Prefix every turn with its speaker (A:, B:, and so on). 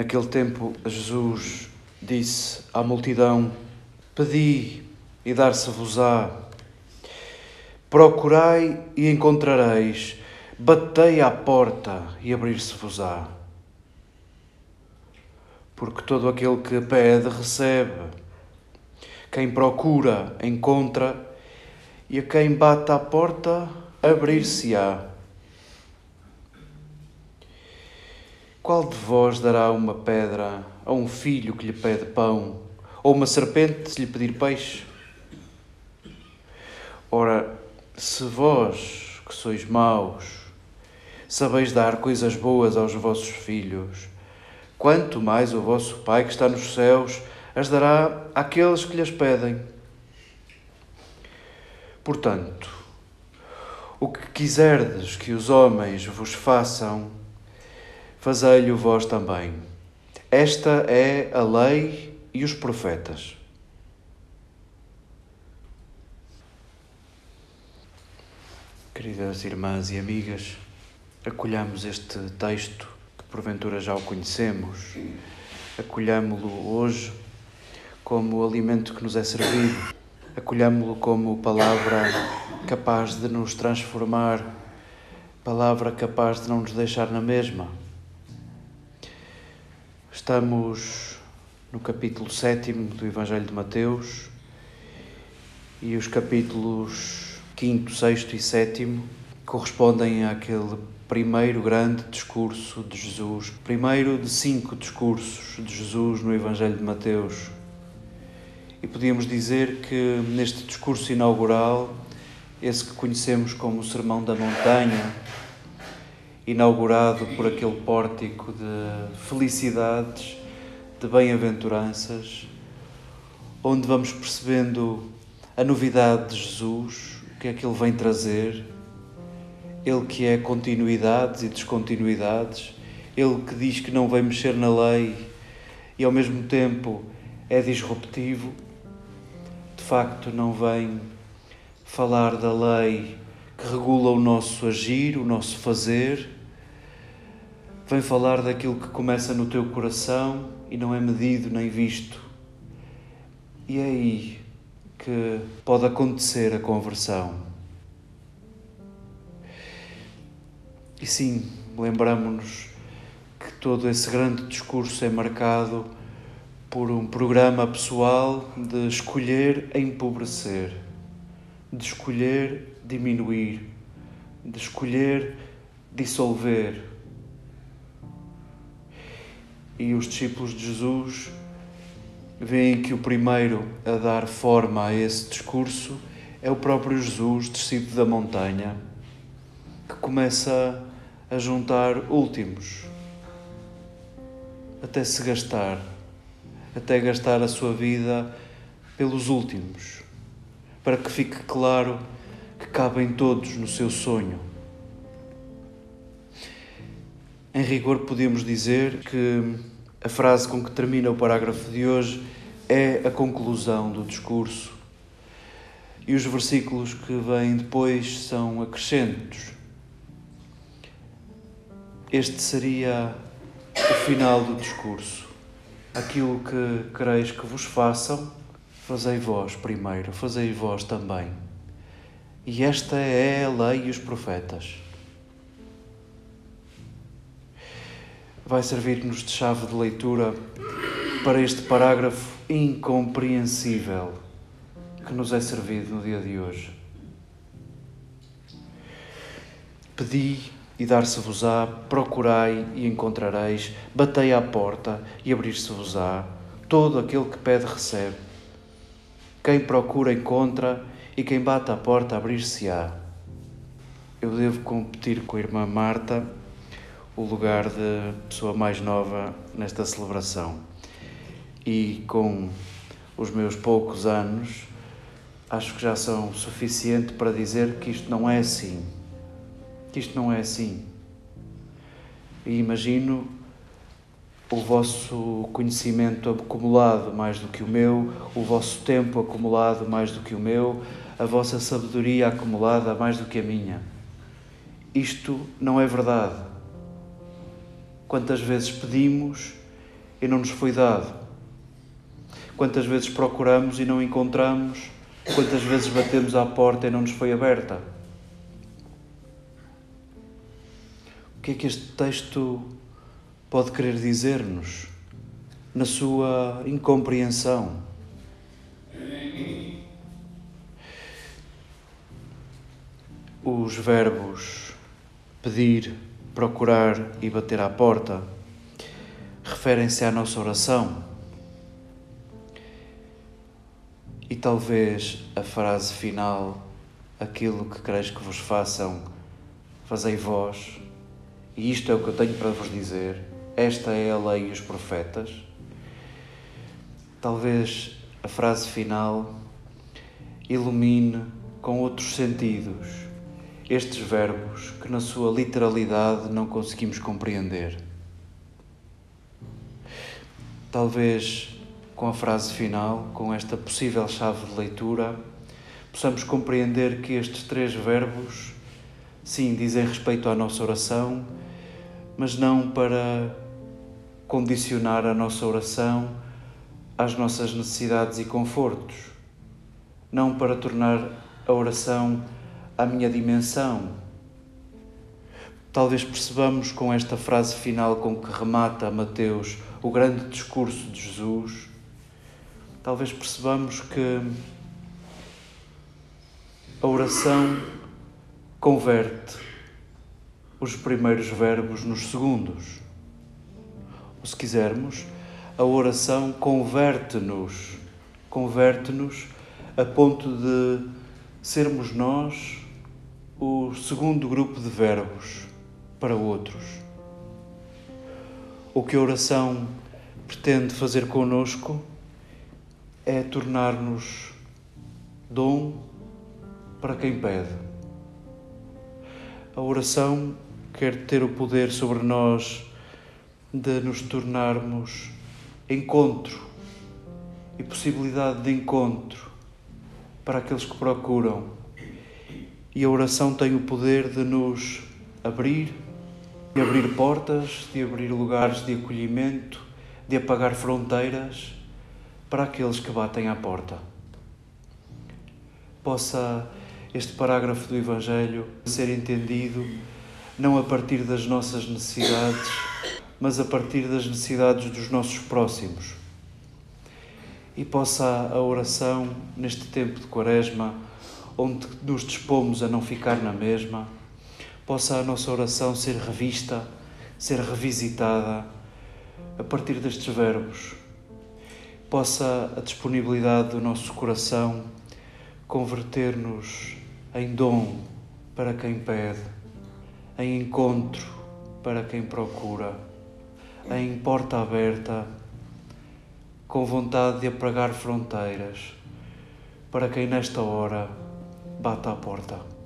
A: Naquele tempo, Jesus disse à multidão: Pedi e dar-se-vos-á. Procurai e encontrareis. Batei à porta e abrir-se-vos-á. Porque todo aquele que pede, recebe. Quem procura, encontra. E a quem bate à porta, abrir-se-á. Qual de vós dará uma pedra a um filho que lhe pede pão, ou uma serpente se lhe pedir peixe? Ora, se vós, que sois maus, sabeis dar coisas boas aos vossos filhos, quanto mais o vosso Pai que está nos céus as dará àqueles que lhes pedem. Portanto, o que quiserdes que os homens vos façam, fazei-lo vós também. Esta é a lei e os profetas. Queridas irmãs e amigas, acolhamos este texto que porventura já o conhecemos, acolhamo-lo hoje como alimento que nos é servido, acolhamo-lo como palavra capaz de nos transformar, palavra capaz de não nos deixar na mesma. Estamos no capítulo 7 do Evangelho de Mateus e os capítulos 5, 6 e 7 correspondem àquele primeiro grande discurso de Jesus, primeiro de cinco discursos de Jesus no Evangelho de Mateus. E podíamos dizer que neste discurso inaugural, esse que conhecemos como o Sermão da Montanha, inaugurado por aquele pórtico de felicidades, de bem-aventuranças, onde vamos percebendo a novidade de Jesus, que é que ele vem trazer, ele que é continuidades e descontinuidades, ele que diz que não vem mexer na lei e ao mesmo tempo é disruptivo, de facto não vem falar da lei que regula o nosso agir, o nosso fazer, vem falar daquilo que começa no teu coração e não é medido nem visto. E é aí que pode acontecer a conversão. E sim, lembramos-nos que todo esse grande discurso é marcado por um programa pessoal de escolher empobrecer, de escolher diminuir, de escolher dissolver. E os discípulos de Jesus veem que o primeiro a dar forma a esse discurso é o próprio Jesus descido da montanha, que começa a juntar últimos, até se gastar, até gastar a sua vida pelos últimos, para que fique claro que cabem todos no seu sonho. Em rigor, podemos dizer que a frase com que termina o parágrafo de hoje é a conclusão do discurso. E os versículos que vêm depois são acrescentos. Este seria o final do discurso. Aquilo que quereis que vos façam, fazei vós primeiro, fazei vós também. E esta é a lei e os profetas. vai servir-nos de chave de leitura para este parágrafo incompreensível que nos é servido no dia de hoje. Pedi e dar-se-vos-á, procurai e encontrareis, batei à porta e abrir-se-vos-á. Todo aquele que pede recebe. Quem procura encontra e quem bate à porta abrir-se-á. Eu devo competir com a irmã Marta o lugar de pessoa mais nova nesta celebração. E com os meus poucos anos, acho que já são suficiente para dizer que isto não é assim. Que isto não é assim. E imagino o vosso conhecimento acumulado mais do que o meu, o vosso tempo acumulado mais do que o meu, a vossa sabedoria acumulada mais do que a minha. Isto não é verdade. Quantas vezes pedimos e não nos foi dado? Quantas vezes procuramos e não encontramos? Quantas vezes batemos à porta e não nos foi aberta? O que é que este texto pode querer dizer-nos na sua incompreensão? Os verbos pedir, procurar e bater à porta referem-se à nossa oração. E talvez a frase final, aquilo que quereis que vos façam, fazei vós, e isto é o que eu tenho para vos dizer, esta é a lei e os profetas. Talvez a frase final ilumine com outros sentidos estes verbos que, na sua literalidade, não conseguimos compreender. Talvez com a frase final, com esta possível chave de leitura, possamos compreender que estes três verbos, sim, dizem respeito à nossa oração, mas não para condicionar a nossa oração às nossas necessidades e confortos, não para tornar a oração à minha dimensão. Talvez percebamos com esta frase final com que remata Mateus o grande discurso de Jesus, talvez percebamos que a oração converte os primeiros verbos nos segundos. Ou se quisermos, a oração converte-nos, converte-nos a ponto de sermos nós o segundo grupo de verbos para outros. O que a oração pretende fazer conosco é tornar-nos dom para quem pede. A oração quer ter o poder sobre nós de nos tornarmos encontro e possibilidade de encontro para aqueles que procuram e a oração tem o poder de nos abrir, de abrir portas, de abrir lugares de acolhimento, de apagar fronteiras para aqueles que batem à porta. Possa este parágrafo do Evangelho ser entendido não a partir das nossas necessidades, mas a partir das necessidades dos nossos próximos. E possa a oração, neste tempo de Quaresma, onde nos dispomos a não ficar na mesma, possa a nossa oração ser revista, ser revisitada a partir destes verbos, possa a disponibilidade do nosso coração converter-nos em dom para quem pede, em encontro para quem procura, em porta aberta, com vontade de apagar fronteiras, para quem nesta hora bata à porta.